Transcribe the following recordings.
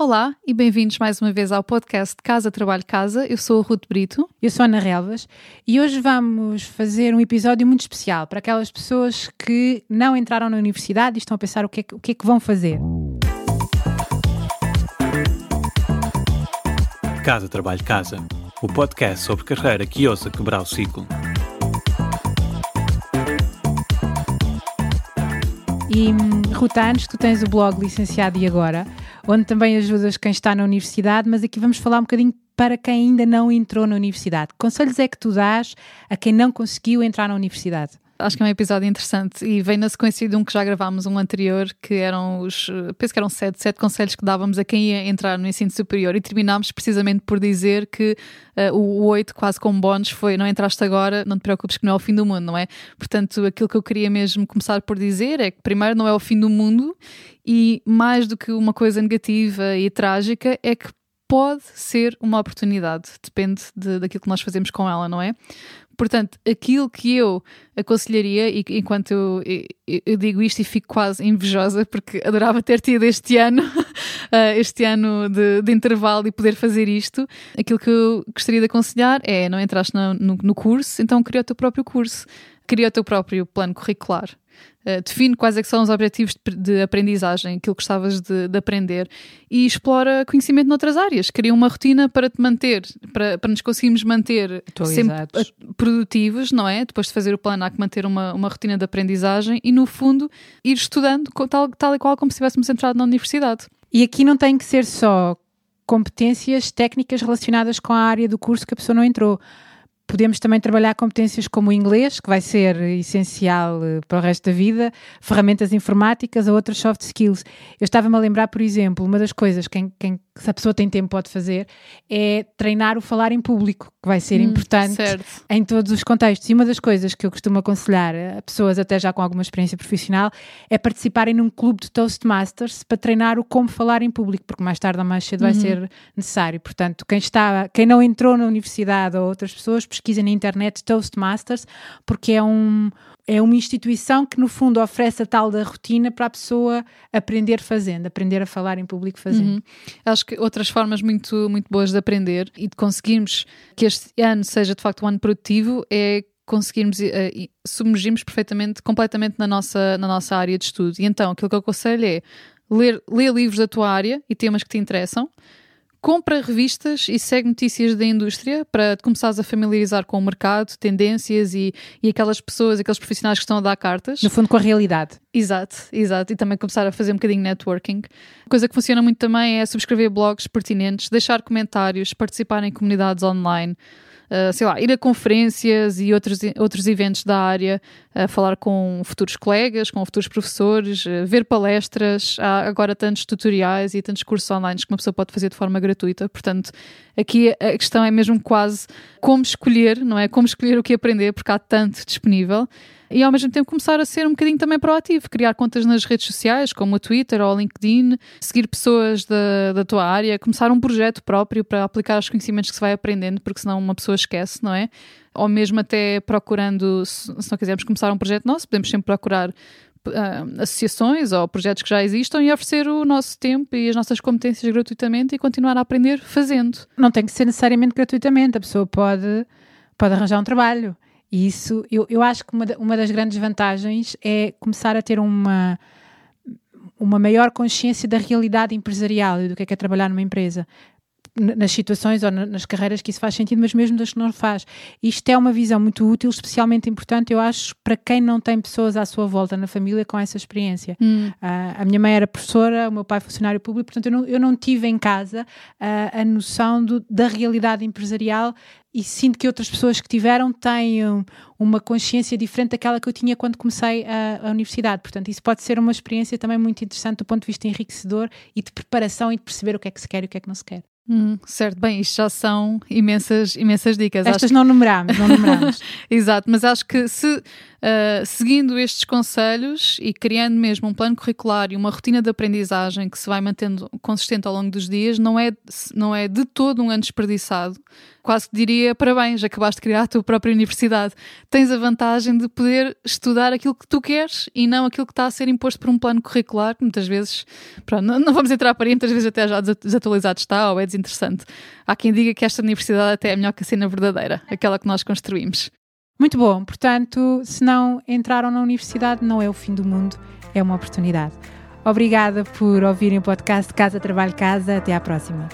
Olá e bem-vindos mais uma vez ao podcast Casa Trabalho Casa. Eu sou a Ruth Brito. Eu sou a Ana Relvas e hoje vamos fazer um episódio muito especial para aquelas pessoas que não entraram na universidade e estão a pensar o que é que, o que, é que vão fazer. Casa Trabalho Casa, o podcast sobre carreira que ousa quebrar o ciclo. E Ruth, antes tu tens o blog Licenciado e Agora, onde também ajudas quem está na universidade, mas aqui vamos falar um bocadinho para quem ainda não entrou na universidade. Conselhos é que tu dás a quem não conseguiu entrar na universidade? Acho que é um episódio interessante e vem na sequência de um que já gravámos, um anterior, que eram os, penso que eram sete, sete conselhos que dávamos a quem ia entrar no ensino superior e terminámos precisamente por dizer que uh, o oito, quase como bónus, foi não entraste agora, não te preocupes que não é o fim do mundo, não é? Portanto, aquilo que eu queria mesmo começar por dizer é que primeiro não é o fim do mundo e mais do que uma coisa negativa e trágica é que pode ser uma oportunidade, depende de, daquilo que nós fazemos com ela, não é? Portanto, aquilo que eu aconselharia, e enquanto eu, eu, eu, digo isto e fico quase invejosa, porque adorava ter tido este ano, uh, este ano de, de, intervalo e poder fazer isto, aquilo que eu gostaria de aconselhar é não entraste no, no, no curso, então cria o teu próprio curso, cria o teu próprio plano curricular. Uh, define quais é são os objetivos de, de aprendizagem, aquilo que gostavas de, de, aprender e explora conhecimento noutras áreas. Cria uma rotina para te manter, para, para nos conseguirmos manter sempre produtivos, não é? Depois de fazer o plano, há que manter uma, uma rotina de aprendizagem e, no fundo, ir estudando tal, tal e qual como se tivéssemos entrado na universidade. E aqui não tem que ser só competências técnicas relacionadas com a área do curso que a pessoa não entrou Podemos também trabalhar competências como o inglês, que vai ser essencial eh, para o resto da vida, ferramentas informáticas ou outras soft skills. Eu estava-me a lembrar, por exemplo, uma das coisas que quem, quem, se a pessoa tem tempo pode fazer é treinar o falar em público, que vai ser hum, importante certo. em todos os contextos. E uma das coisas que eu costumo aconselhar a pessoas, até já com alguma experiência profissional, é participarem num clube de Toastmasters para treinar o como falar em público, porque mais tarde ou mais cedo uhum. vai ser necessário. Portanto, quem, está, quem não entrou na universidade ou outras pessoas, pesquisa na internet Toastmasters, porque é, um, é uma instituição que, no fundo, oferece a tal da rotina para a pessoa aprender fazendo, aprender a falar em público fazendo. Uhum. Acho que outras formas muito, muito boas de aprender e de conseguirmos que este ano seja de facto um ano produtivo é conseguirmos uh, submergirmos perfeitamente, completamente na nossa, na nossa área de estudo. E então, aquilo que eu aconselho é ler, ler livros da tua área e temas que te interessam, compra revistas e segue notícias da indústria para te começares a familiarizar com o mercado, tendências e, e aquelas pessoas, aqueles profissionais que estão a dar cartas. No fundo, com a realidade. Exato, exato. E também começar a fazer um bocadinho networking. Coisa que funciona muito também é subscrever blogs pertinentes, deixar comentários, participar em comunidades online uh, sei lá, ir a conferências e outros, outros eventos da área, uh, falar com futuros colegas, com futuros professores, uh, ver palestras. Há agora tantos tutoriais e tantos cursos online que uma pessoa pode fazer de forma gratuita. Portanto, aqui a questão é mesmo quase como escolher, não é? Como escolher o que aprender, porque há tanto disponível e ao mesmo tempo começar a ser um bocadinho também proativo, criar contas nas redes sociais, como o Twitter ou o LinkedIn, seguir pessoas da, da tua área, começar um projeto próprio para aplicar os conhecimentos que se vai aprendendo, porque senão uma pessoa esquece, não é? Ou mesmo até procurando, se não quisermos começar um projeto nosso, podemos sempre procurar Uh, associações ou projetos que já existam e oferecer o nosso tempo e as nossas competências gratuitamente e continuar a aprender fazendo. Não tem que ser necessariamente gratuitamente, a pessoa pode, pode arranjar um trabalho. E isso, eu, eu acho que uma, uma das grandes vantagens é começar a ter uma, uma maior consciência da realidade empresarial e do que é, que é trabalhar numa empresa nas situações ou nas carreiras que isso faz sentido, mas mesmo das que não faz. Isto é uma visão muito útil, especialmente importante, eu acho, para quem não tem pessoas à sua volta na família com essa experiência. Hum. Uh, a minha mãe era professora, o meu pai funcionário público, portanto eu não, eu não tive em casa uh, a noção do, da realidade empresarial e sinto que outras pessoas que tiveram têm uma consciência diferente daquela que eu tinha quando comecei a, a, universidade. Portanto, isso pode ser uma experiência também muito interessante do ponto de vista enriquecedor e de preparação e de perceber o que é que se quer e o que é que não se quer. Hum, certo, bem, isto já são imensas, imensas dicas. Estas não numeramos, não numeramos. Exato, mas acho que se uh, seguindo estes conselhos e criando mesmo um plano curricular e uma rotina de aprendizagem que se vai mantendo consistente ao longo dos dias, não é, não é de todo um ano desperdiçado quase que diria parabéns, acabaste de criar a tua própria universidade. Tens a vantagem de poder estudar aquilo que tu queres e não aquilo que está a ser imposto por um plano curricular, que muitas vezes, pronto, não, não vamos entrar para aí, muitas vezes até já desatualizado está ou é desinteressante. Há quem diga que esta universidade até é melhor que a cena verdadeira, aquela que nós construímos. Muito bom, portanto, se não entraram na universidade, não é o fim do mundo, é uma oportunidade. Obrigada por ouvirem o podcast Casa Trabalho Casa. Até à próxima.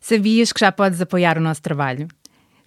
Sabias que já podes apoiar o nosso trabalho?